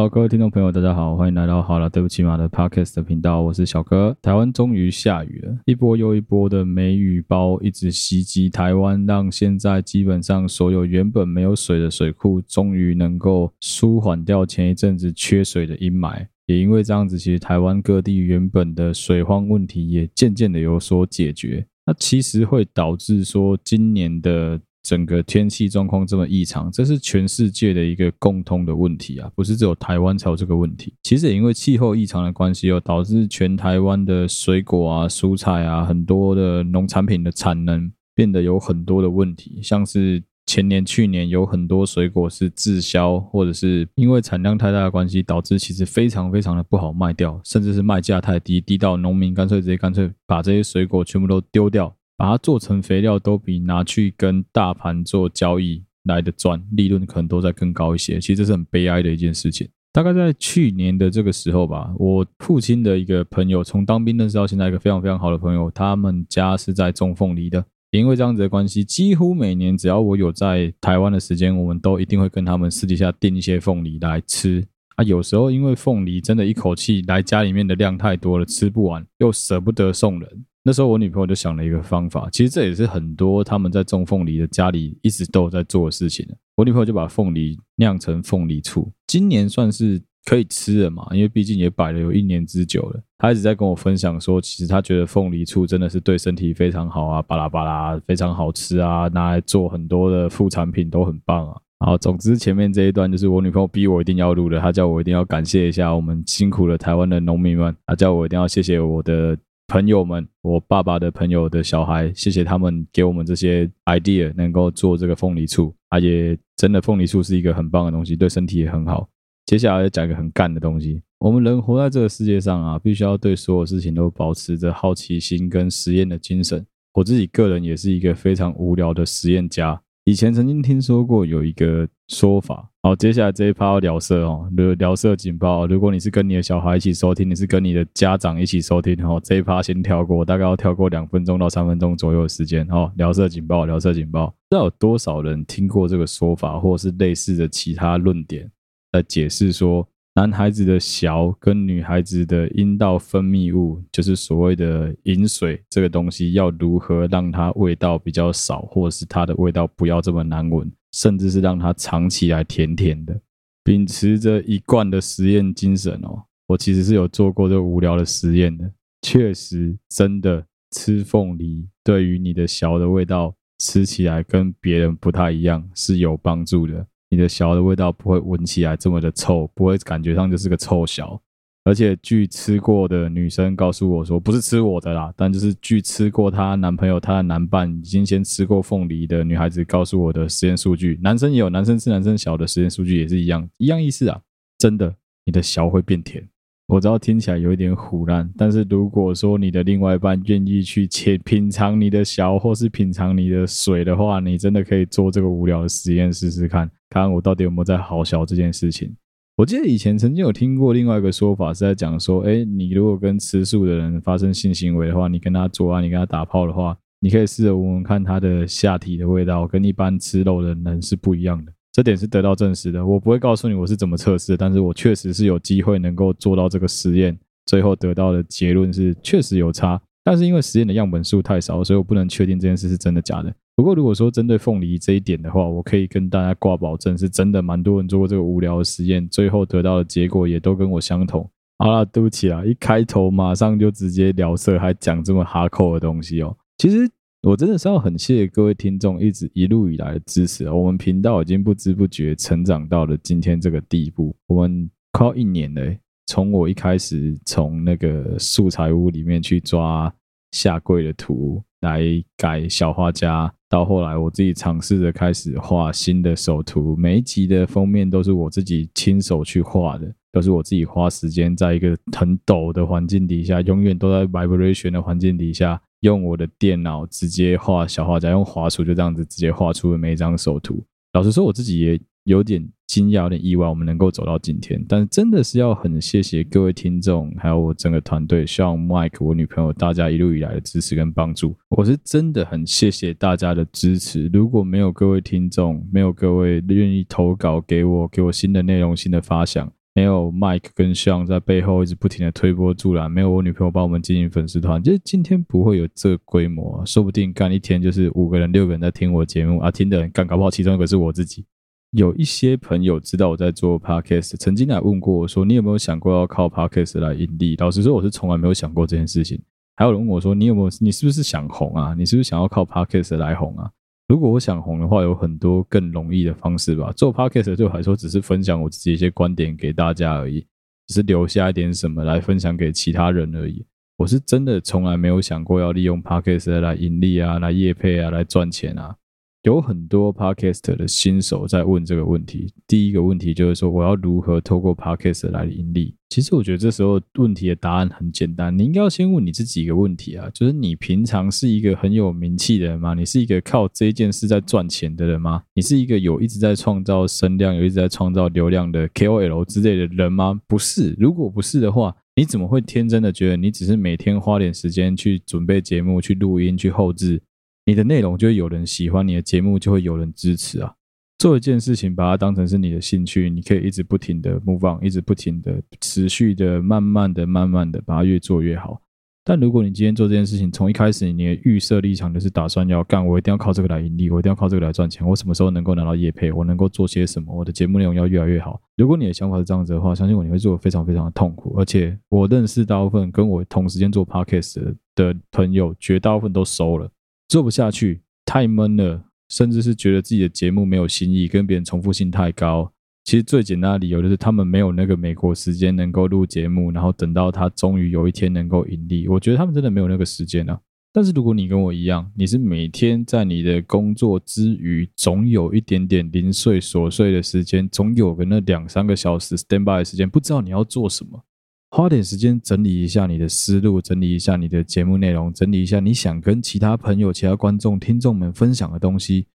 Hello，各位听众朋友，大家好，欢迎来到好了，对不起嘛的 Podcast 的频道，我是小哥。台湾终于下雨了，一波又一波的梅雨包一直袭击台湾，让现在基本上所有原本没有水的水库，终于能够舒缓掉前一阵子缺水的阴霾。也因为这样子，其实台湾各地原本的水荒问题也渐渐的有所解决。那其实会导致说今年的。整个天气状况这么异常，这是全世界的一个共通的问题啊，不是只有台湾才有这个问题。其实也因为气候异常的关系，又导致全台湾的水果啊、蔬菜啊，很多的农产品的产能变得有很多的问题。像是前年、去年有很多水果是滞销，或者是因为产量太大的关系，导致其实非常非常的不好卖掉，甚至是卖价太低，低到农民干脆直接干脆把这些水果全部都丢掉。把它做成肥料，都比拿去跟大盘做交易来的赚，利润可能都在更高一些。其实这是很悲哀的一件事情。大概在去年的这个时候吧，我父亲的一个朋友，从当兵认识到现在一个非常非常好的朋友，他们家是在种凤梨的。因为这样子的关系，几乎每年只要我有在台湾的时间，我们都一定会跟他们私底下订一些凤梨来吃。啊，有时候因为凤梨真的一口气来家里面的量太多了，吃不完，又舍不得送人。那时候我女朋友就想了一个方法，其实这也是很多他们在种凤梨的家里一直都有在做的事情。我女朋友就把凤梨酿成凤梨醋，今年算是可以吃了嘛，因为毕竟也摆了有一年之久了。她一直在跟我分享说，其实她觉得凤梨醋真的是对身体非常好啊，巴拉巴拉非常好吃啊，拿来做很多的副产品都很棒啊。好，总之前面这一段就是我女朋友逼我一定要录的，她叫我一定要感谢一下我们辛苦的台湾的农民们，她叫我一定要谢谢我的。朋友们，我爸爸的朋友的小孩，谢谢他们给我们这些 idea，能够做这个凤梨醋。啊，且真的凤梨醋是一个很棒的东西，对身体也很好。接下来要讲一个很干的东西。我们人活在这个世界上啊，必须要对所有事情都保持着好奇心跟实验的精神。我自己个人也是一个非常无聊的实验家。以前曾经听说过有一个说法。好，接下来这一趴要聊色哦，聊色警报。如果你是跟你的小孩一起收听，你是跟你的家长一起收听，哦，这一趴先跳过，大概要跳过两分钟到三分钟左右的时间。哦，聊色警报，聊色警报。不知道有多少人听过这个说法，或是类似的其他论点来解释说，男孩子的小跟女孩子的阴道分泌物，就是所谓的淫水这个东西，要如何让它味道比较少，或是它的味道不要这么难闻。甚至是让它尝起来甜甜的，秉持着一贯的实验精神哦，我其实是有做过这无聊的实验的。确实，真的吃凤梨对于你的小的味道吃起来跟别人不太一样，是有帮助的。你的小的味道不会闻起来这么的臭，不会感觉上就是个臭小。而且据吃过的女生告诉我说，不是吃我的啦，但就是据吃过她男朋友、她的男伴已经先吃过凤梨的女孩子告诉我的实验数据，男生也有男生吃男生小的实验数据也是一样，一样意思啊，真的，你的小会变甜。我知道听起来有一点唬烂，但是如果说你的另外一半愿意去切品尝你的小，或是品尝你的水的话，你真的可以做这个无聊的实验试试看，看我到底有没有在好笑这件事情。我记得以前曾经有听过另外一个说法，是在讲说，哎，你如果跟吃素的人发生性行为的话，你跟他做啊，你跟他打炮的话，你可以试着闻闻看他的下体的味道，跟一般吃肉的人是不一样的。这点是得到证实的。我不会告诉你我是怎么测试，但是我确实是有机会能够做到这个实验，最后得到的结论是确实有差。但是因为实验的样本数太少，所以我不能确定这件事是真的假的。不过如果说针对凤梨这一点的话，我可以跟大家挂保证，是真的蛮多人做过这个无聊的实验，最后得到的结果也都跟我相同。好啦，对不起啊，一开头马上就直接聊色，还讲这么哈扣的东西哦。其实我真的是要很谢谢各位听众一直一路以来的支持。我们频道已经不知不觉成长到了今天这个地步，我们快要一年了。从我一开始从那个素材屋里面去抓下跪的图来改小画家。到后来，我自己尝试着开始画新的手图，每一集的封面都是我自己亲手去画的，都是我自己花时间在一个很陡的环境底下，永远都在 vibration 的环境底下，用我的电脑直接画小画家，用滑鼠就这样子直接画出了每一张手图。老实说，我自己也。有点惊讶，有点意外，我们能够走到今天，但真的是要很谢谢各位听众，还有我整个团队，像 Mike、我女朋友，大家一路以来的支持跟帮助，我是真的很谢谢大家的支持。如果没有各位听众，没有各位愿意投稿给我，给我新的内容、新的发想，没有 Mike 跟 Sean 在背后一直不停的推波助澜，没有我女朋友帮我们经营粉丝团，就是今天不会有这规模啊，说不定干一天就是五个人、六个人在听我节目啊，听的人干搞不好其中一个是我自己。有一些朋友知道我在做 Podcast，曾经来问过我说：“你有没有想过要靠 Podcast 来盈利？”老实说，我是从来没有想过这件事情。还有人问我说：“你有没有？你是不是想红啊？你是不是想要靠 Podcast 来红啊？”如果我想红的话，有很多更容易的方式吧。做 Podcast 对我来说，只是分享我自己一些观点给大家而已，只是留下一点什么来分享给其他人而已。我是真的从来没有想过要利用 Podcast 来盈利啊，来业配啊，来赚钱啊。有很多 Podcast 的新手在问这个问题。第一个问题就是说，我要如何透过 Podcast 来盈利？其实我觉得这时候问题的答案很简单，你应该要先问你自己一个问题啊，就是你平常是一个很有名气的人吗？你是一个靠这件事在赚钱的人吗？你是一个有一直在创造声量、有一直在创造流量的 KOL 之类的人吗？不是。如果不是的话，你怎么会天真的觉得你只是每天花点时间去准备节目、去录音、去后置？你的内容就会有人喜欢，你的节目就会有人支持啊！做一件事情，把它当成是你的兴趣，你可以一直不停的 move on，一直不停的持续的、慢慢的、慢慢的把它越做越好。但如果你今天做这件事情，从一开始你的预设立场就是打算要干，我一定要靠这个来盈利，我一定要靠这个来赚钱，我什么时候能够拿到业配，我能够做些什么，我的节目内容要越来越好。如果你的想法是这样子的话，相信我，你会做得非常非常的痛苦。而且我认识大部分跟我同时间做 podcast 的朋友，绝大部分都收了。做不下去，太闷了，甚至是觉得自己的节目没有新意，跟别人重复性太高。其实最简单的理由就是他们没有那个美国时间能够录节目，然后等到他终于有一天能够盈利。我觉得他们真的没有那个时间啊。但是如果你跟我一样，你是每天在你的工作之余，总有一点点零碎琐碎的时间，总有个那两三个小时 stand by 的时间，不知道你要做什么。花点时间整理一下你的思路，整理一下你的节目内容，整理一下你想跟其他朋友、其他观众、听众们分享的东西，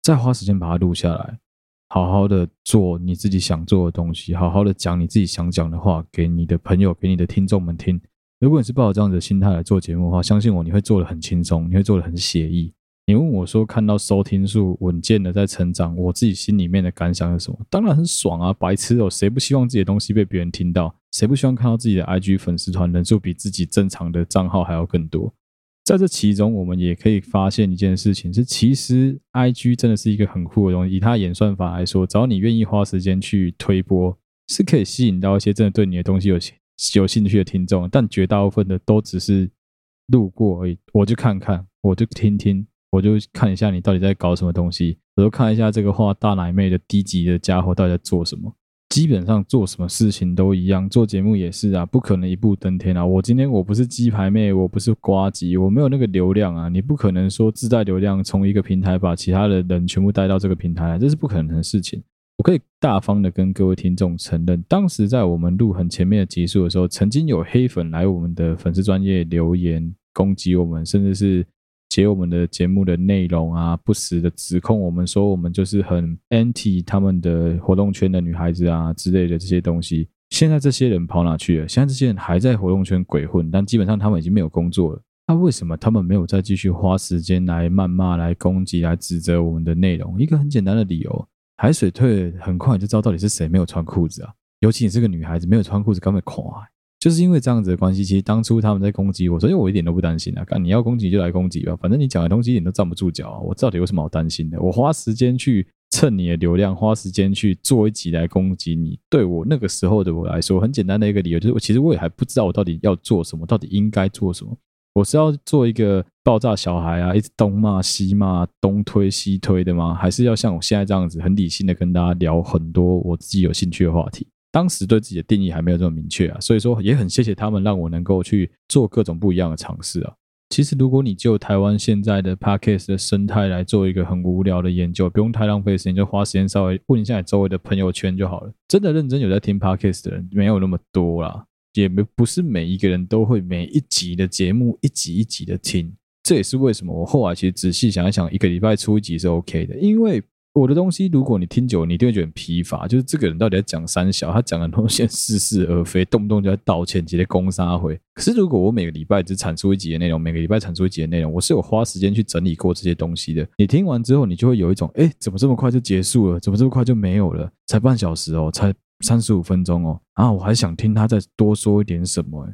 再花时间把它录下来，好好的做你自己想做的东西，好好的讲你自己想讲的话给你的朋友、给你的听众们听。如果你是抱着这样的心态来做节目的话，相信我，你会做得很轻松，你会做得很写意。你问我说，看到收听数稳健的在成长，我自己心里面的感想是什么？当然很爽啊！白痴哦，谁不希望自己的东西被别人听到？谁不希望看到自己的 IG 粉丝团人数比自己正常的账号还要更多？在这其中，我们也可以发现一件事情：是其实 IG 真的是一个很酷的东西。以它演算法来说，只要你愿意花时间去推播，是可以吸引到一些真的对你的东西有有兴趣的听众。但绝大部分的都只是路过而已，我就看看，我就听听。我就看一下你到底在搞什么东西，我就看一下这个画大奶妹的低级的家伙到底在做什么。基本上做什么事情都一样，做节目也是啊，不可能一步登天啊。我今天我不是鸡排妹，我不是瓜吉，我没有那个流量啊。你不可能说自带流量，从一个平台把其他的人全部带到这个平台来，这是不可能的事情。我可以大方的跟各位听众承认，当时在我们录很前面的集数的时候，曾经有黑粉来我们的粉丝专业留言攻击我们，甚至是。写我们的节目的内容啊，不时的指控我们说我们就是很 anti 他们的活动圈的女孩子啊之类的这些东西。现在这些人跑哪去了？现在这些人还在活动圈鬼混，但基本上他们已经没有工作了。那为什么他们没有再继续花时间来谩骂、来攻击、来指责我们的内容？一个很简单的理由：海水退，很快就知道到底是谁没有穿裤子啊。尤其你是个女孩子，没有穿裤子，根本垮。就是因为这样子的关系，其实当初他们在攻击我，所以我一点都不担心啊！干，你要攻击就来攻击吧，反正你讲的东西一点都站不住脚啊！我到底有什么好担心的？我花时间去蹭你的流量，花时间去做一集来攻击你，对我那个时候的我来说，很简单的一个理由就是，我其实我也还不知道我到底要做什么，到底应该做什么。我是要做一个爆炸小孩啊，一直东骂西骂，东推西推的吗？还是要像我现在这样子，很理性的跟大家聊很多我自己有兴趣的话题？当时对自己的定义还没有这么明确啊，所以说也很谢谢他们让我能够去做各种不一样的尝试啊。其实如果你就台湾现在的 Podcast 的生态来做一个很无聊的研究，不用太浪费时间，就花时间稍微问一下你周围的朋友圈就好了。真的认真有在听 Podcast 的人没有那么多啦，也没不是每一个人都会每一集的节目一集一集的听。这也是为什么我后来其实仔细想一想，一个礼拜出一集是 OK 的，因为。我的东西，如果你听久了，你一定会觉得很疲乏。就是这个人到底在讲三小，他讲的东西似是而非，动不动就在道歉，直接攻杀回。可是如果我每个礼拜只产出一集的内容，每个礼拜产出一集的内容，我是有花时间去整理过这些东西的。你听完之后，你就会有一种，哎，怎么这么快就结束了？怎么这么快就没有了？才半小时哦，才三十五分钟哦，啊，我还想听他再多说一点什么，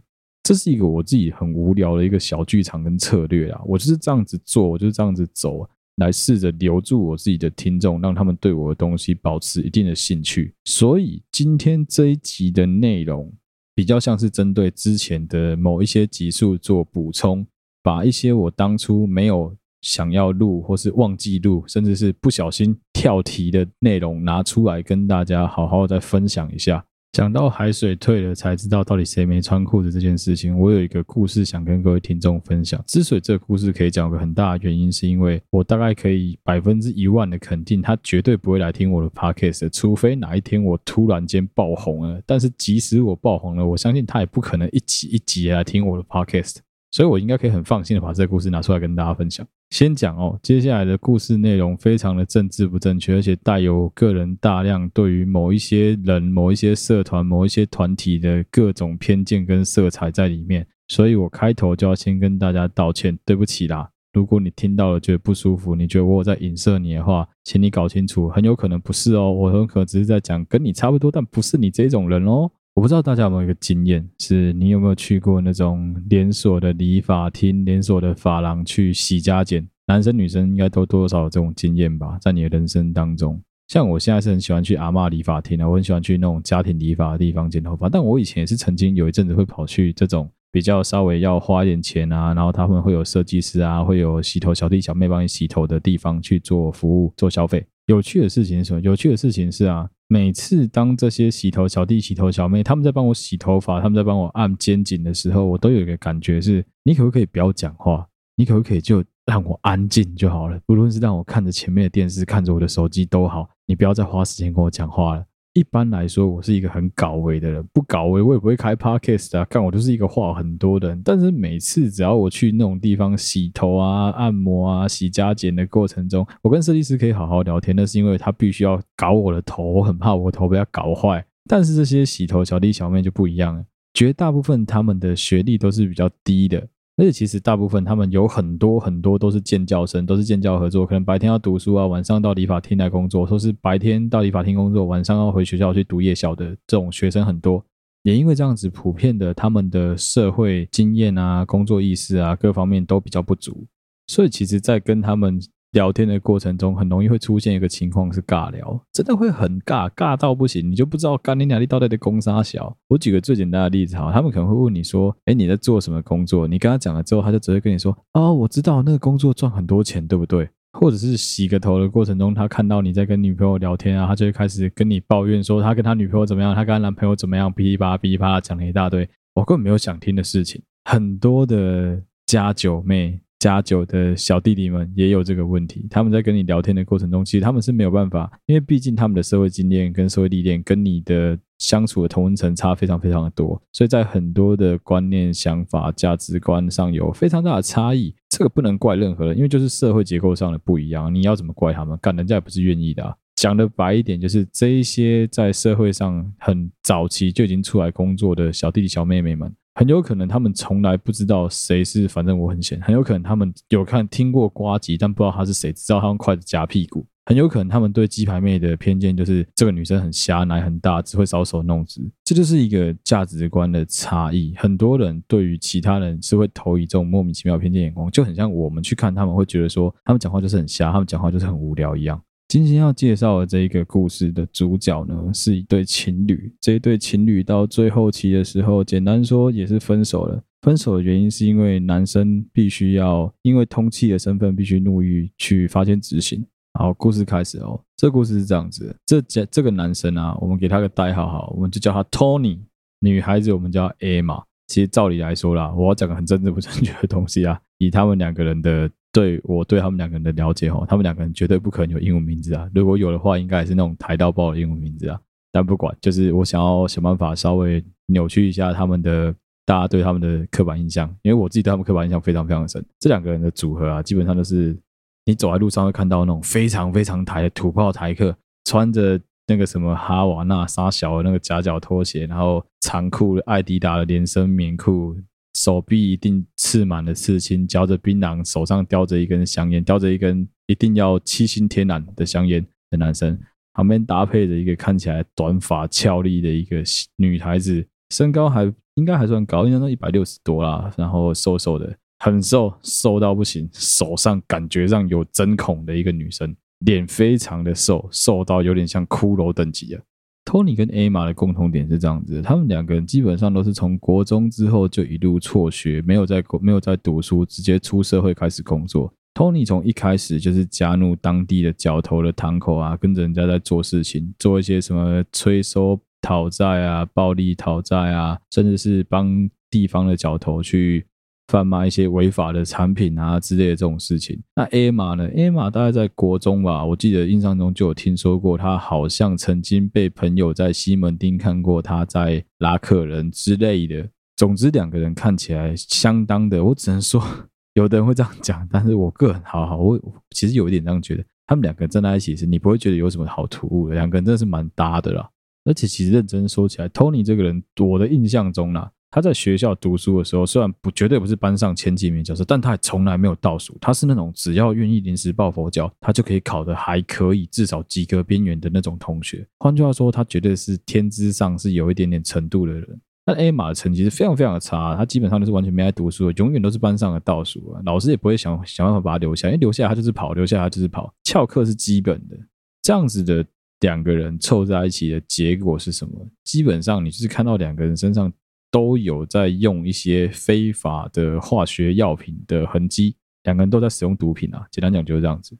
这是一个我自己很无聊的一个小剧场跟策略啊，我就是这样子做，我就是这样子走，来试着留住我自己的听众，让他们对我的东西保持一定的兴趣。所以今天这一集的内容比较像是针对之前的某一些集数做补充，把一些我当初没有。想要录或是忘记录，甚至是不小心跳题的内容拿出来跟大家好好再分享一下。讲到海水退了才知道到底谁没穿裤子这件事情，我有一个故事想跟各位听众分享。之所以这个故事可以讲，个很大的原因是因为我大概可以百分之一万的肯定，他绝对不会来听我的 podcast，除非哪一天我突然间爆红了。但是即使我爆红了，我相信他也不可能一集一集来听我的 podcast。所以我应该可以很放心的把这个故事拿出来跟大家分享。先讲哦，接下来的故事内容非常的政治不正确，而且带有个人大量对于某一些人、某一些社团、某一些团体的各种偏见跟色彩在里面。所以我开头就要先跟大家道歉，对不起啦。如果你听到了觉得不舒服，你觉得我在影射你的话，请你搞清楚，很有可能不是哦，我很可能只是在讲跟你差不多，但不是你这种人哦。我不知道大家有没有一个经验，是你有没有去过那种连锁的理发厅、连锁的发廊去洗加剪？男生女生应该都多少有这种经验吧，在你的人生当中。像我现在是很喜欢去阿嬷理发厅啊，我很喜欢去那种家庭理发的地方剪头发。但我以前也是曾经有一阵子会跑去这种比较稍微要花一点钱啊，然后他们会有设计师啊，会有洗头小弟小妹帮你洗头的地方去做服务、做消费。有趣的事情是什么？有趣的事情是啊。每次当这些洗头小弟、洗头小妹他们在帮我洗头发，他们在帮我按肩颈的时候，我都有一个感觉是：你可不可以不要讲话？你可不可以就让我安静就好了？不论是让我看着前面的电视，看着我的手机都好，你不要再花时间跟我讲话了。一般来说，我是一个很搞维的人，不搞维我也不会开 podcast 啊。看我就是一个话很多的人，但是每次只要我去那种地方洗头啊、按摩啊、洗加剪的过程中，我跟设计师可以好好聊天，那是因为他必须要搞我的头，我很怕我的头被他搞坏。但是这些洗头小弟小妹就不一样了，绝大部分他们的学历都是比较低的。而且其实大部分他们有很多很多都是建教生，都是建教合作，可能白天要读书啊，晚上到理法厅来工作，说是白天到理法厅工作，晚上要回学校去读夜校的这种学生很多。也因为这样子，普遍的他们的社会经验啊、工作意识啊各方面都比较不足，所以其实，在跟他们。聊天的过程中，很容易会出现一个情况是尬聊，真的会很尬，尬到不行，你就不知道干你哪里到底的公杀小。我举个最简单的例子哈，他们可能会问你说：“哎，你在做什么工作？”你跟他讲了之后，他就只会跟你说：“哦，我知道那个工作赚很多钱，对不对？”或者是洗个头的过程中，他看到你在跟女朋友聊天啊，他就会开始跟你抱怨说他跟他女朋友怎么样，他跟他男朋友怎么样，噼里啪啦噼里啪啦讲了一大堆，我根本没有想听的事情。很多的家酒妹。加酒的小弟弟们也有这个问题，他们在跟你聊天的过程中，其实他们是没有办法，因为毕竟他们的社会经验跟社会历练跟你的相处的同温层差非常非常的多，所以在很多的观念、想法、价值观上有非常大的差异。这个不能怪任何人，因为就是社会结构上的不一样，你要怎么怪他们？干人家也不是愿意的啊。讲的白一点，就是这一些在社会上很早期就已经出来工作的小弟弟、小妹妹们。很有可能他们从来不知道谁是，反正我很闲。很有可能他们有看听过呱吉，但不知道他是谁，只知道他用筷子夹屁股。很有可能他们对鸡排妹的偏见就是这个女生很瞎，奶很大，只会搔首弄姿。这就是一个价值观的差异。很多人对于其他人是会投以这种莫名其妙偏见眼光，就很像我们去看他们会觉得说他们讲话就是很瞎，他们讲话就是很无聊一样。今天要介绍的这一个故事的主角呢，是一对情侣。这一对情侣到最后期的时候，简单说也是分手了。分手的原因是因为男生必须要因为通缉的身份必须入狱去发现执行。好，故事开始哦。这故事是这样子：这这这个男生啊，我们给他个代号好，我们就叫他 Tony。女孩子我们叫 Emma。其实照理来说啦，我要讲个很政治不正确的东西啊，以他们两个人的。对我对他们两个人的了解哦，他们两个人绝对不可能有英文名字啊！如果有的话，应该也是那种台到爆的英文名字啊。但不管，就是我想要想办法稍微扭曲一下他们的大家对他们的刻板印象，因为我自己对他们刻板印象非常非常深。这两个人的组合啊，基本上都是你走在路上会看到那种非常非常台的土炮台客，穿着那个什么哈瓦那沙小的那个夹脚拖鞋，然后长裤艾迪达的连身棉裤。手臂一定刺满了刺青，嚼着槟榔，手上叼着一根香烟，叼着一根一定要七星天然的香烟的男生，旁边搭配着一个看起来短发俏丽的一个女孩子，身高还应该还算高，应该都一百六十多啦，然后瘦瘦的，很瘦，瘦到不行，手上感觉上有针孔的一个女生，脸非常的瘦，瘦到有点像骷髅等级啊。托尼跟艾玛的共同点是这样子，他们两个人基本上都是从国中之后就一路辍学，没有在没有在读书，直接出社会开始工作。托尼从一开始就是加入当地的角头的堂口啊，跟着人家在做事情，做一些什么催收讨债啊、暴力讨债啊，甚至是帮地方的角头去。贩卖一些违法的产品啊之类的这种事情。那艾玛呢？艾玛大概在国中吧，我记得印象中就有听说过，他好像曾经被朋友在西门町看过他在拉客人之类的。总之，两个人看起来相当的，我只能说，有的人会这样讲，但是我个人好好，我其实有一点这样觉得，他们两个站在一起时，你不会觉得有什么好突兀的，两个人真的是蛮搭的啦。而且其实认真说起来，Tony 这个人，我的印象中啦。他在学校读书的时候，虽然不绝对不是班上前几名角色，但他也从来没有倒数。他是那种只要愿意临时抱佛脚，他就可以考得还可以，至少及格边缘的那种同学。换句话说，他绝对是天资上是有一点点程度的人。但 A 马的成绩是非常非常的差，他基本上都是完全没爱读书的，永远都是班上的倒数啊。老师也不会想想办法把他留下，因为留下来他就是跑，留下来他就是跑。翘课是基本的。这样子的两个人凑在一起的结果是什么？基本上你就是看到两个人身上。都有在用一些非法的化学药品的痕迹，两个人都在使用毒品啊。简单讲就是这样子。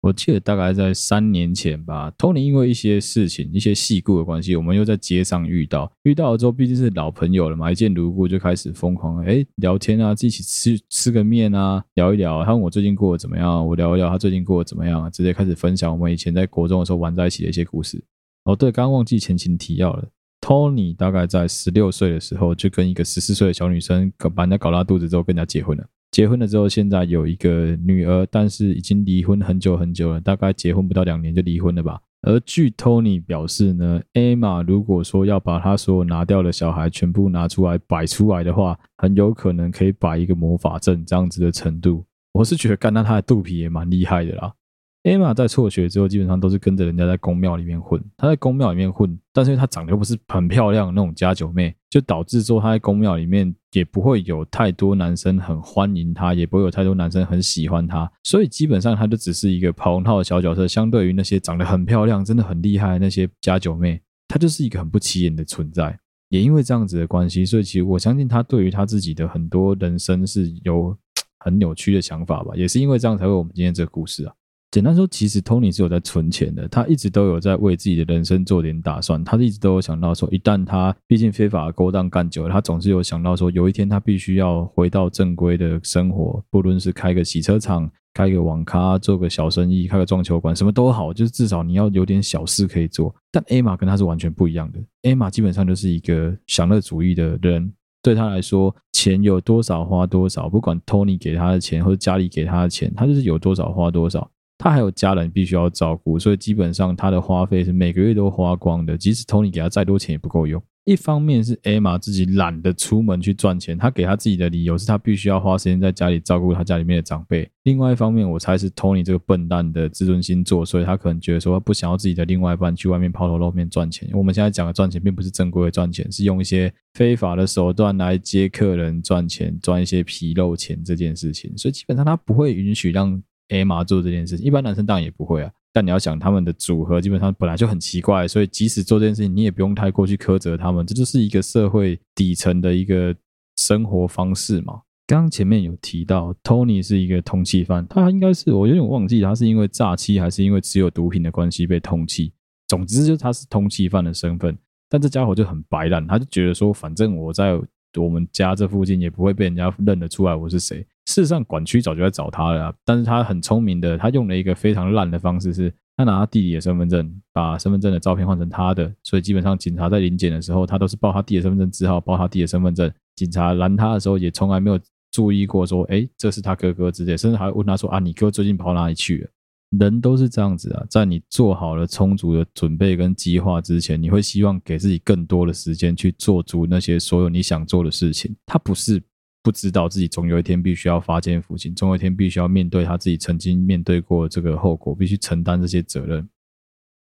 我记得大概在三年前吧，Tony 因为一些事情、一些细故的关系，我们又在街上遇到。遇到了之后，毕竟是老朋友了嘛，一见如故，就开始疯狂哎聊天啊，一起吃吃个面啊，聊一聊。他问我最近过得怎么样，我聊一聊他最近过得怎么样，直接开始分享我们以前在国中的时候玩在一起的一些故事。哦，对，刚刚忘记前情提要了。Tony 大概在十六岁的时候，就跟一个十四岁的小女生，把人家搞大肚子之后，跟人家结婚了。结婚了之后，现在有一个女儿，但是已经离婚很久很久了，大概结婚不到两年就离婚了吧。而据 Tony 表示呢，Emma 如果说要把他所有拿掉的小孩全部拿出来摆出来的话，很有可能可以摆一个魔法阵这样子的程度。我是觉得，干到他的肚皮也蛮厉害的啦。艾玛在辍学之后，基本上都是跟着人家在宫庙里面混。她在宫庙里面混，但是她长得又不是很漂亮那种家酒妹，就导致说她在宫庙里面也不会有太多男生很欢迎她，也不会有太多男生很喜欢她。所以基本上她就只是一个跑龙套的小角色。相对于那些长得很漂亮、真的很厉害的那些家酒妹，她就是一个很不起眼的存在。也因为这样子的关系，所以其实我相信她对于她自己的很多人生是有 很扭曲的想法吧。也是因为这样才会我们今天这个故事啊。简单说，其实 Tony 是有在存钱的，他一直都有在为自己的人生做点打算。他一直都有想到说，一旦他毕竟非法勾当干久了，他总是有想到说，有一天他必须要回到正规的生活，不论是开个洗车场、开个网咖、做个小生意、开个撞球馆，什么都好，就是至少你要有点小事可以做。但 Emma 跟他是完全不一样的，Emma 基本上就是一个享乐主义的人，对他来说，钱有多少花多少，不管 Tony 给他的钱或者家里给他的钱，他就是有多少花多少。他还有家人必须要照顾，所以基本上他的花费是每个月都花光的。即使 Tony 给他再多钱也不够用。一方面是 Emma 自己懒得出门去赚钱，他给他自己的理由是他必须要花时间在家里照顾他家里面的长辈。另外一方面，我猜是 Tony 这个笨蛋的自尊心作祟，所以他可能觉得说他不想要自己的另外一半去外面抛头露面赚钱。我们现在讲的赚钱并不是正规的赚钱，是用一些非法的手段来接客人赚钱，赚一些皮肉钱这件事情。所以基本上他不会允许让。艾玛做这件事情，一般男生当然也不会啊。但你要想，他们的组合基本上本来就很奇怪，所以即使做这件事情，你也不用太过去苛责他们。这就是一个社会底层的一个生活方式嘛。刚刚前面有提到，Tony 是一个通缉犯，他应该是我有点忘记，他是因为诈欺还是因为持有毒品的关系被通缉。总之，就是他是通缉犯的身份。但这家伙就很白烂，他就觉得说，反正我在。我们家这附近也不会被人家认得出来我是谁。事实上，管区早就在找他了，但是他很聪明的，他用了一个非常烂的方式是，他拿他弟弟的身份证，把身份证的照片换成他的，所以基本上警察在临检的时候，他都是报他弟的身份证字号，报他弟的身份证。警察拦他的时候，也从来没有注意过说，哎，这是他哥哥之类，甚至还问他说，啊，你哥最近跑哪里去了？人都是这样子啊，在你做好了充足的准备跟计划之前，你会希望给自己更多的时间去做足那些所有你想做的事情。他不是不知道自己总有一天必须要发现父亲，总有一天必须要面对他自己曾经面对过这个后果，必须承担这些责任。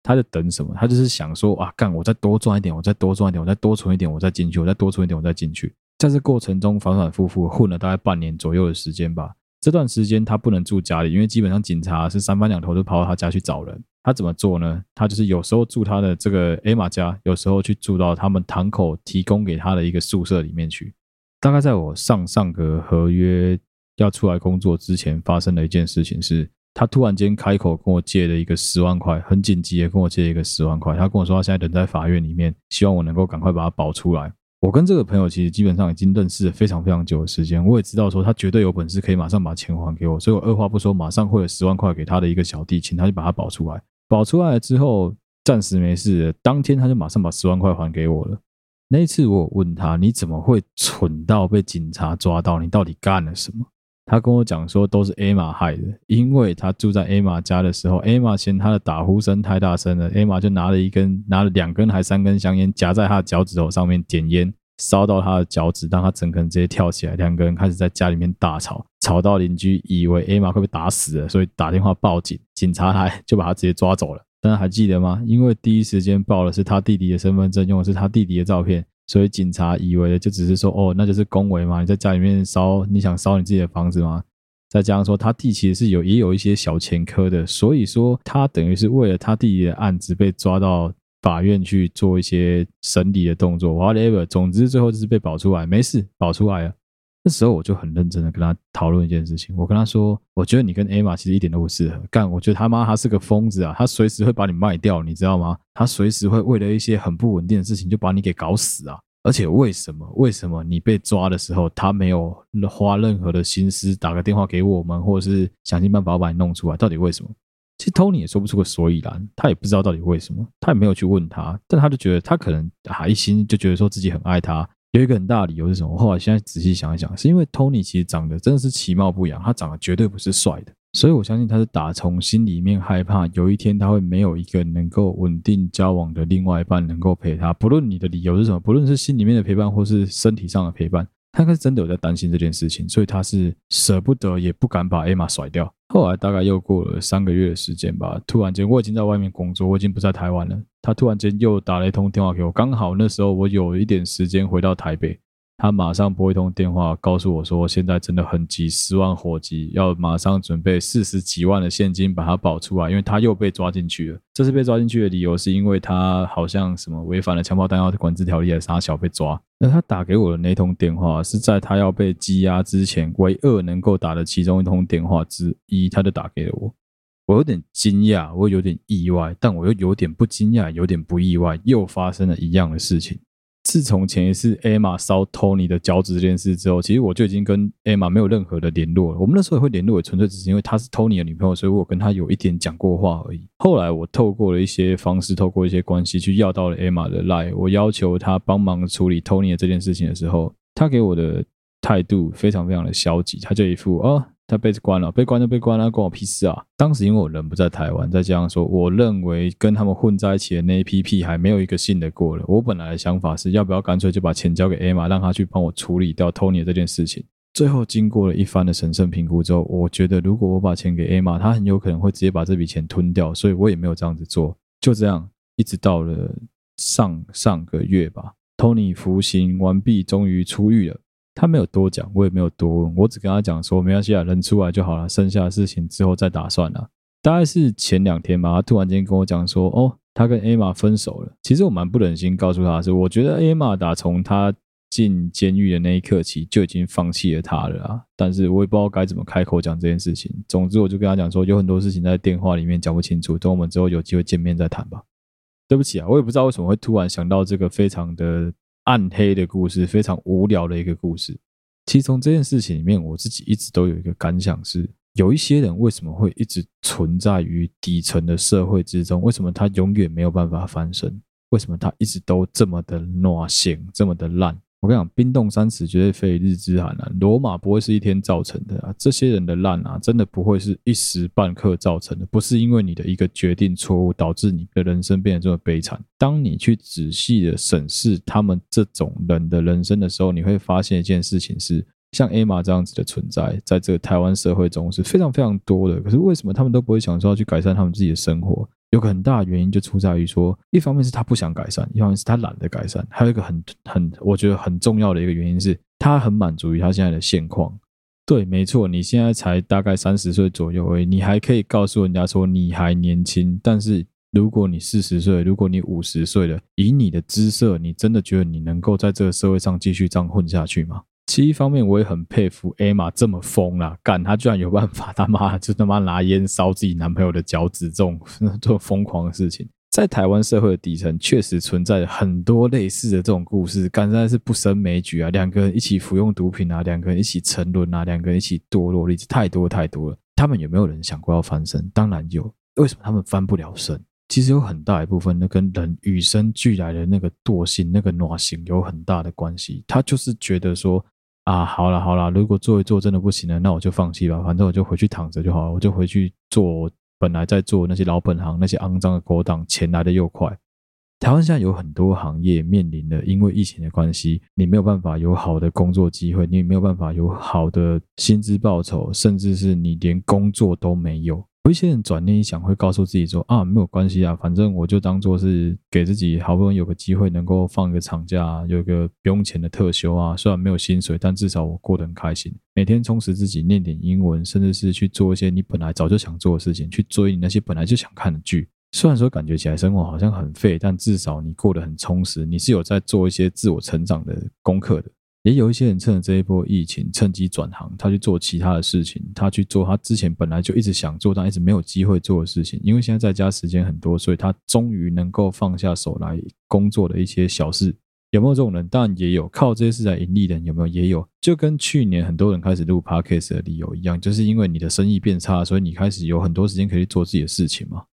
他在等什么？他就是想说啊，干，我再多赚一点，我再多赚一点，我再多存一点，我再进去，我再多存一点，我再进去。在这过程中反反复复混了大概半年左右的时间吧。这段时间他不能住家里，因为基本上警察是三番两头都跑到他家去找人。他怎么做呢？他就是有时候住他的这个艾玛家，有时候去住到他们堂口提供给他的一个宿舍里面去。大概在我上上个合约要出来工作之前，发生的一件事情是，他突然间开口跟我借了一个十万块，很紧急的跟我借一个十万块。他跟我说他现在人在法院里面，希望我能够赶快把他保出来。我跟这个朋友其实基本上已经认识了非常非常久的时间，我也知道说他绝对有本事可以马上把钱还给我，所以我二话不说，马上汇了十万块给他的一个小弟，请他去把他保出来。保出来了之后，暂时没事，当天他就马上把十万块还给我了。那次我问他，你怎么会蠢到被警察抓到？你到底干了什么？他跟我讲说，都是艾玛害的，因为他住在艾玛家的时候艾玛嫌他的打呼声太大声了艾玛就拿了一根、拿了两根还三根香烟夹在他的脚趾头上面点烟，烧到他的脚趾，让他整个人直接跳起来，两个人开始在家里面大吵，吵到邻居以为艾玛会被打死了，所以打电话报警，警察来 就把他直接抓走了。大家还记得吗？因为第一时间报的是他弟弟的身份证，用的是他弟弟的照片。所以警察以为就只是说，哦，那就是恭维嘛，你在家里面烧，你想烧你自己的房子吗？再加上说他弟其实是有也有一些小前科的，所以说他等于是为了他弟弟的案子被抓到法院去做一些审理的动作，whatever，总之最后就是被保出来，没事，保出来了。那时候我就很认真的跟他讨论一件事情，我跟他说，我觉得你跟 Emma 其实一点都不适合干，我觉得他妈他是个疯子啊，他随时会把你卖掉，你知道吗？他随时会为了一些很不稳定的事情就把你给搞死啊！而且为什么？为什么你被抓的时候他没有花任何的心思打个电话给我们，或者是想尽办法把你弄出来？到底为什么？其实 Tony 也说不出个所以然，他也不知道到底为什么，他也没有去问他，但他就觉得他可能还一心就觉得说自己很爱他。有一个很大的理由是什么？我后来现在仔细想一想，是因为 Tony 其实长得真的是其貌不扬，他长得绝对不是帅的，所以我相信他是打从心里面害怕有一天他会没有一个能够稳定交往的另外一半能够陪他。不论你的理由是什么，不论是心里面的陪伴或是身体上的陪伴。他应该是真的有在担心这件事情，所以他是舍不得，也不敢把 Emma 甩掉。后来大概又过了三个月的时间吧，突然间我已经在外面工作，我已经不在台湾了。他突然间又打了一通电话给我，刚好那时候我有一点时间回到台北。他马上拨一通电话，告诉我说现在真的很急，十万火急，要马上准备四十几万的现金把他保出来，因为他又被抓进去了。这次被抓进去的理由是因为他好像什么违反了枪炮弹药管制条例，还是小被抓。那他打给我的那通电话是在他要被羁押之前唯二能够打的其中一通电话之一，他就打给了我。我有点惊讶，我有点意外，但我又有点不惊讶，有点不意外，又发生了一样的事情。自从前一次 Emma 烧 Tony 的脚趾这件事之后，其实我就已经跟 Emma 没有任何的联络了。我们那时候也会联络，也纯粹只是因为她是 Tony 的女朋友，所以我跟她有一点讲过话而已。后来我透过了一些方式，透过一些关系去要到了 Emma 的 Line，我要求她帮忙处理 Tony 的这件事情的时候，她给我的态度非常非常的消极，她就一副啊。哦他被关了，被关就被关了，关我屁事啊！当时因为我人不在台湾，再加上说，我认为跟他们混在一起的那一批屁孩没有一个信得过了。我本来的想法是要不要干脆就把钱交给 Emma，让他去帮我处理掉 Tony 这件事情。最后经过了一番的审慎评估之后，我觉得如果我把钱给 Emma，他很有可能会直接把这笔钱吞掉，所以我也没有这样子做。就这样，一直到了上上个月吧，Tony 服刑完毕，终于出狱了。他没有多讲，我也没有多问，我只跟他讲说没关系啊，人出来就好了，剩下的事情之后再打算了。大概是前两天吧，他突然间跟我讲说，哦，他跟 Emma 分手了。其实我蛮不忍心告诉他是，我觉得 Emma 打从他进监狱的那一刻起就已经放弃了他了啊。但是我也不知道该怎么开口讲这件事情。总之，我就跟他讲说，有很多事情在电话里面讲不清楚，等我们之后有机会见面再谈吧。对不起啊，我也不知道为什么会突然想到这个非常的。暗黑的故事，非常无聊的一个故事。其实从这件事情里面，我自己一直都有一个感想是：有一些人为什么会一直存在于底层的社会之中？为什么他永远没有办法翻身？为什么他一直都这么的懦性，这么的烂？我跟你讲，冰冻三尺绝对非一日之寒啊！罗马不会是一天造成的啊！这些人的烂啊，真的不会是一时半刻造成的，不是因为你的一个决定错误导致你的人生变得这么悲惨。当你去仔细的审视他们这种人的人生的时候，你会发现一件事情是，像 Emma 这样子的存在，在这个台湾社会中是非常非常多的。可是为什么他们都不会想说要去改善他们自己的生活？有个很大的原因就出在于说，一方面是他不想改善，一方面是他懒得改善，还有一个很很我觉得很重要的一个原因是，他很满足于他现在的现况。对，没错，你现在才大概三十岁左右而已，你还可以告诉人家说你还年轻。但是如果你四十岁，如果你五十岁了，以你的姿色，你真的觉得你能够在这个社会上继续这样混下去吗？其一方面，我也很佩服 Emma 这么疯啦，干他居然有办法他妈就他妈拿烟烧自己男朋友的脚趾，这种 这种疯狂的事情。在台湾社会的底层，确实存在很多类似的这种故事，干实在是不胜枚举啊！两个人一起服用毒品啊，两个人一起沉沦啊，两个人一起堕落，例子太多太多了。他们有没有人想过要翻身？当然有。为什么他们翻不了身？其实有很大一部分，那跟人与生俱来的那个惰性、那个惰性有很大的关系。他就是觉得说啊，好了好了，如果做一做真的不行了，那我就放弃吧，反正我就回去躺着就好了，我就回去做。本来在做那些老本行，那些肮脏的勾当，钱来的又快。台湾现在有很多行业面临的，因为疫情的关系，你没有办法有好的工作机会，你也没有办法有好的薪资报酬，甚至是你连工作都没有。有一些人转念一想，会告诉自己说：“啊，没有关系啊，反正我就当做是给自己好不容易有个机会，能够放一个长假，有一个不用钱的特休啊。虽然没有薪水，但至少我过得很开心。每天充实自己，念点英文，甚至是去做一些你本来早就想做的事情，去追你那些本来就想看的剧。虽然说感觉起来生活好像很废，但至少你过得很充实，你是有在做一些自我成长的功课的。”也有一些人趁着这一波疫情，趁机转行，他去做其他的事情，他去做他之前本来就一直想做但一直没有机会做的事情。因为现在在家时间很多，所以他终于能够放下手来工作的一些小事。有没有这种人？当然也有，靠这些事来盈利的人有没有？也有。就跟去年很多人开始录 Podcast 的理由一样，就是因为你的生意变差，所以你开始有很多时间可以做自己的事情嘛。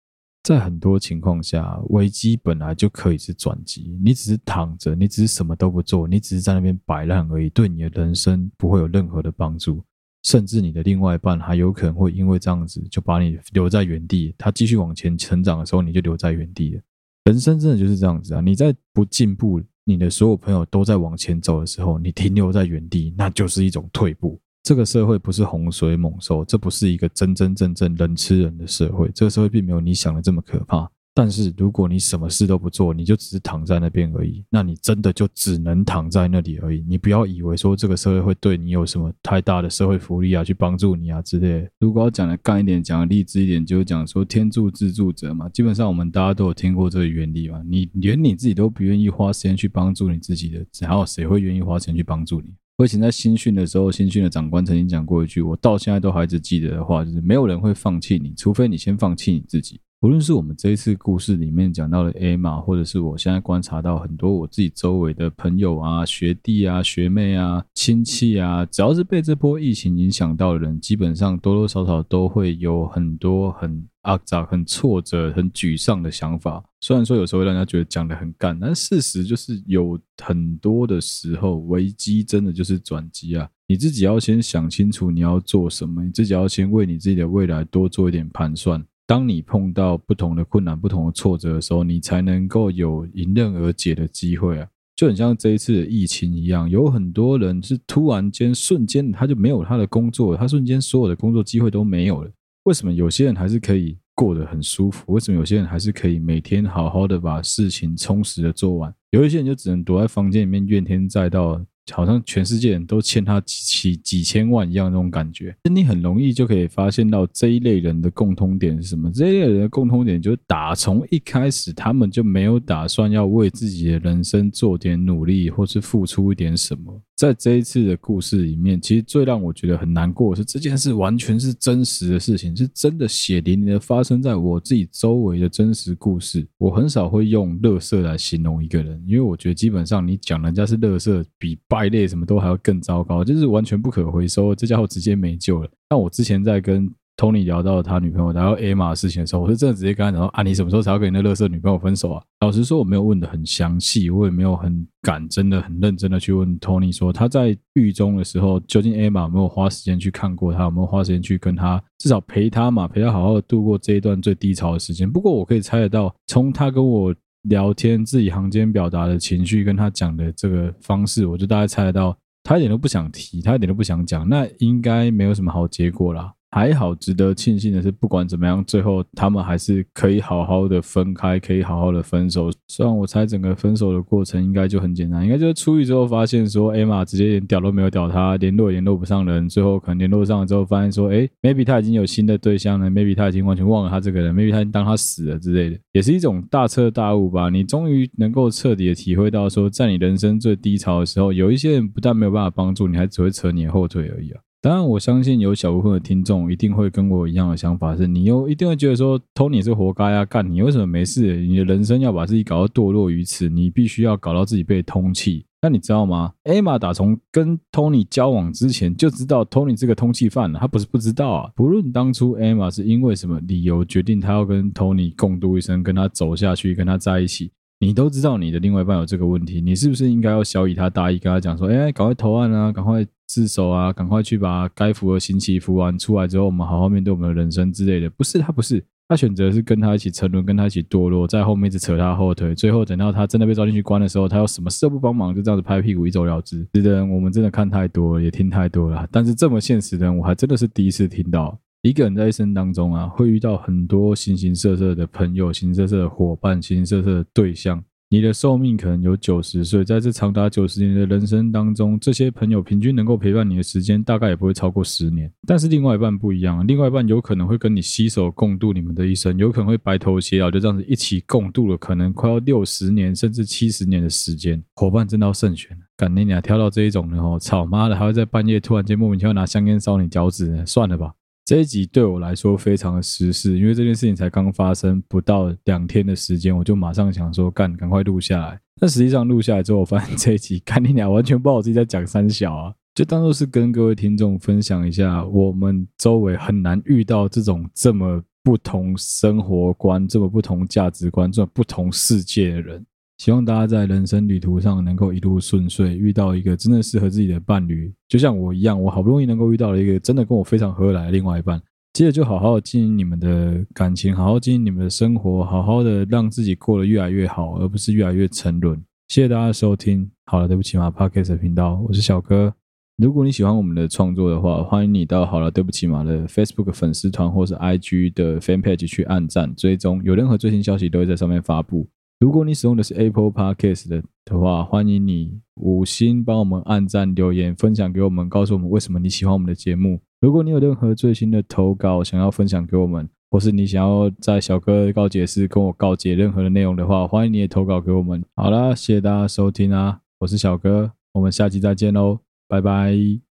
在很多情况下，危机本来就可以是转机。你只是躺着，你只是什么都不做，你只是在那边摆烂而已，对你的人生不会有任何的帮助。甚至你的另外一半还有可能会因为这样子就把你留在原地。他继续往前成长的时候，你就留在原地了。人生真的就是这样子啊！你在不进步，你的所有朋友都在往前走的时候，你停留在原地，那就是一种退步。这个社会不是洪水猛兽，这不是一个真真正正人吃人的社会。这个社会并没有你想的这么可怕。但是如果你什么事都不做，你就只是躺在那边而已，那你真的就只能躺在那里而已。你不要以为说这个社会会对你有什么太大的社会福利啊，去帮助你啊之类的。如果要讲的干一点，讲的励志一点，就是讲说天助自助者嘛。基本上我们大家都有听过这个原理嘛。你连你自己都不愿意花时间去帮助你自己的，还有谁会愿意花钱去帮助你？我以前在新训的时候，新训的长官曾经讲过一句，我到现在都还一直记得的话，就是没有人会放弃你，除非你先放弃你自己。无论是我们这一次故事里面讲到的 Emma，或者是我现在观察到很多我自己周围的朋友啊、学弟啊、学妹啊、亲戚啊，只要是被这波疫情影响到的人，基本上多多少少都会有很多很阿杂、很挫折、很沮丧的想法。虽然说有时候会让人家觉得讲得很干，但事实就是有很多的时候，危机真的就是转机啊！你自己要先想清楚你要做什么，你自己要先为你自己的未来多做一点盘算。当你碰到不同的困难、不同的挫折的时候，你才能够有迎刃而解的机会啊！就很像这一次的疫情一样，有很多人是突然间、瞬间他就没有他的工作，他瞬间所有的工作机会都没有了。为什么有些人还是可以过得很舒服？为什么有些人还是可以每天好好的把事情充实的做完？有一些人就只能躲在房间里面怨天载道。好像全世界人都欠他几几几千万一样那种感觉，你很容易就可以发现到这一类人的共通点是什么？这一类人的共通点就是打从一开始他们就没有打算要为自己的人生做点努力，或是付出一点什么。在这一次的故事里面，其实最让我觉得很难过的是这件事完全是真实的事情，是真的血淋淋的发生在我自己周围的真实故事。我很少会用“垃圾”来形容一个人，因为我觉得基本上你讲人家是垃圾比败类什么都还要更糟糕，就是完全不可回收，这家伙直接没救了。但我之前在跟 Tony 聊到他女朋友，聊到 Emma 的事情的时候，我是真的直接跟他讲说：“啊，你什么时候才要跟你那垃圾女朋友分手啊？”老实说，我没有问得很详细，我也没有很敢、真的很认真的去问 Tony 说他在狱中的时候，究竟 Emma 有没有花时间去看过他，有没有花时间去跟他至少陪他嘛，陪他好好的度过这一段最低潮的时间。不过我可以猜得到，从他跟我。聊天自己行间表达的情绪，跟他讲的这个方式，我就大概猜得到，他一点都不想提，他一点都不想讲，那应该没有什么好结果啦。还好，值得庆幸的是，不管怎么样，最后他们还是可以好好的分开，可以好好的分手。虽然我猜整个分手的过程应该就很简单，应该就是出狱之后发现说，Emma 直接连屌都没有屌他，联络也联络不上人，最后可能联络上了之后发现说，哎，maybe 他已经有新的对象了，maybe 他已经完全忘了他这个人，maybe 他已经当他死了之类的，也是一种大彻大悟吧。你终于能够彻底的体会到说，在你人生最低潮的时候，有一些人不但没有办法帮助你，还只会扯你的后腿而已啊。当然，我相信有小部分的听众一定会跟我一样的想法，是你又一定会觉得说，Tony 是活该啊，干你为什么没事？你的人生要把自己搞到堕落于此，你必须要搞到自己被通缉。那你知道吗？Emma 打从跟 Tony 交往之前就知道 Tony 这个通缉犯了，他不是不知道啊。不论当初 Emma 是因为什么理由决定他要跟 Tony 共度一生，跟他走下去，跟他在一起。你都知道你的另外一半有这个问题，你是不是应该要小以他大义，跟他讲说，哎，赶快投案啊，赶快自首啊，赶快去把该服的刑期服完，出来之后我们好好面对我们的人生之类的？不是，他不是，他选择是跟他一起沉沦，跟他一起堕落，在后面一直扯他后腿，最后等到他真的被抓进去关的时候，他又什么事都不帮忙，就这样子拍屁股一走了之。是的，我们真的看太多了，也听太多了，但是这么现实的，我还真的是第一次听到。一个人在一生当中啊，会遇到很多形形色色的朋友、形形色色的伙伴、形形色色的对象。你的寿命可能有九十岁，在这长达九十年的人生当中，这些朋友平均能够陪伴你的时间大概也不会超过十年。但是另外一半不一样，另外一半有可能会跟你携手共度你们的一生，有可能会白头偕老，就这样子一起共度了可能快要六十年甚至七十年的时间。伙伴真的要慎选，干你俩挑到这一种的哦，操妈的还会在半夜突然间莫名其妙拿香烟烧你脚趾呢，算了吧。这一集对我来说非常的时事，因为这件事情才刚发生不到两天的时间，我就马上想说干，赶快录下来。但实际上录下来之后，我发现 这一集干你俩完全不知道我自己在讲三小啊，就当做是跟各位听众分享一下，我们周围很难遇到这种这么不同生活观、这么不同价值观、这么不同世界的人。希望大家在人生旅途上能够一路顺遂，遇到一个真的适合自己的伴侣，就像我一样，我好不容易能够遇到了一个真的跟我非常合来的另外一半。接着就好好经营你们的感情，好好经营你们的生活，好好的让自己过得越来越好，而不是越来越沉沦。谢谢大家收听。好了，对不起嘛，Podcast 频道，我是小哥。如果你喜欢我们的创作的话，欢迎你到好了，对不起嘛的 Facebook 粉丝团或是 IG 的 Fan Page 去按赞追踪，有任何最新消息都会在上面发布。如果你使用的是 Apple Podcast 的的话，欢迎你五星帮我们按赞、留言、分享给我们，告诉我们为什么你喜欢我们的节目。如果你有任何最新的投稿想要分享给我们，或是你想要在小哥告解室跟我告解任何的内容的话，欢迎你也投稿给我们。好啦，谢谢大家收听啊，我是小哥，我们下期再见喽，拜拜。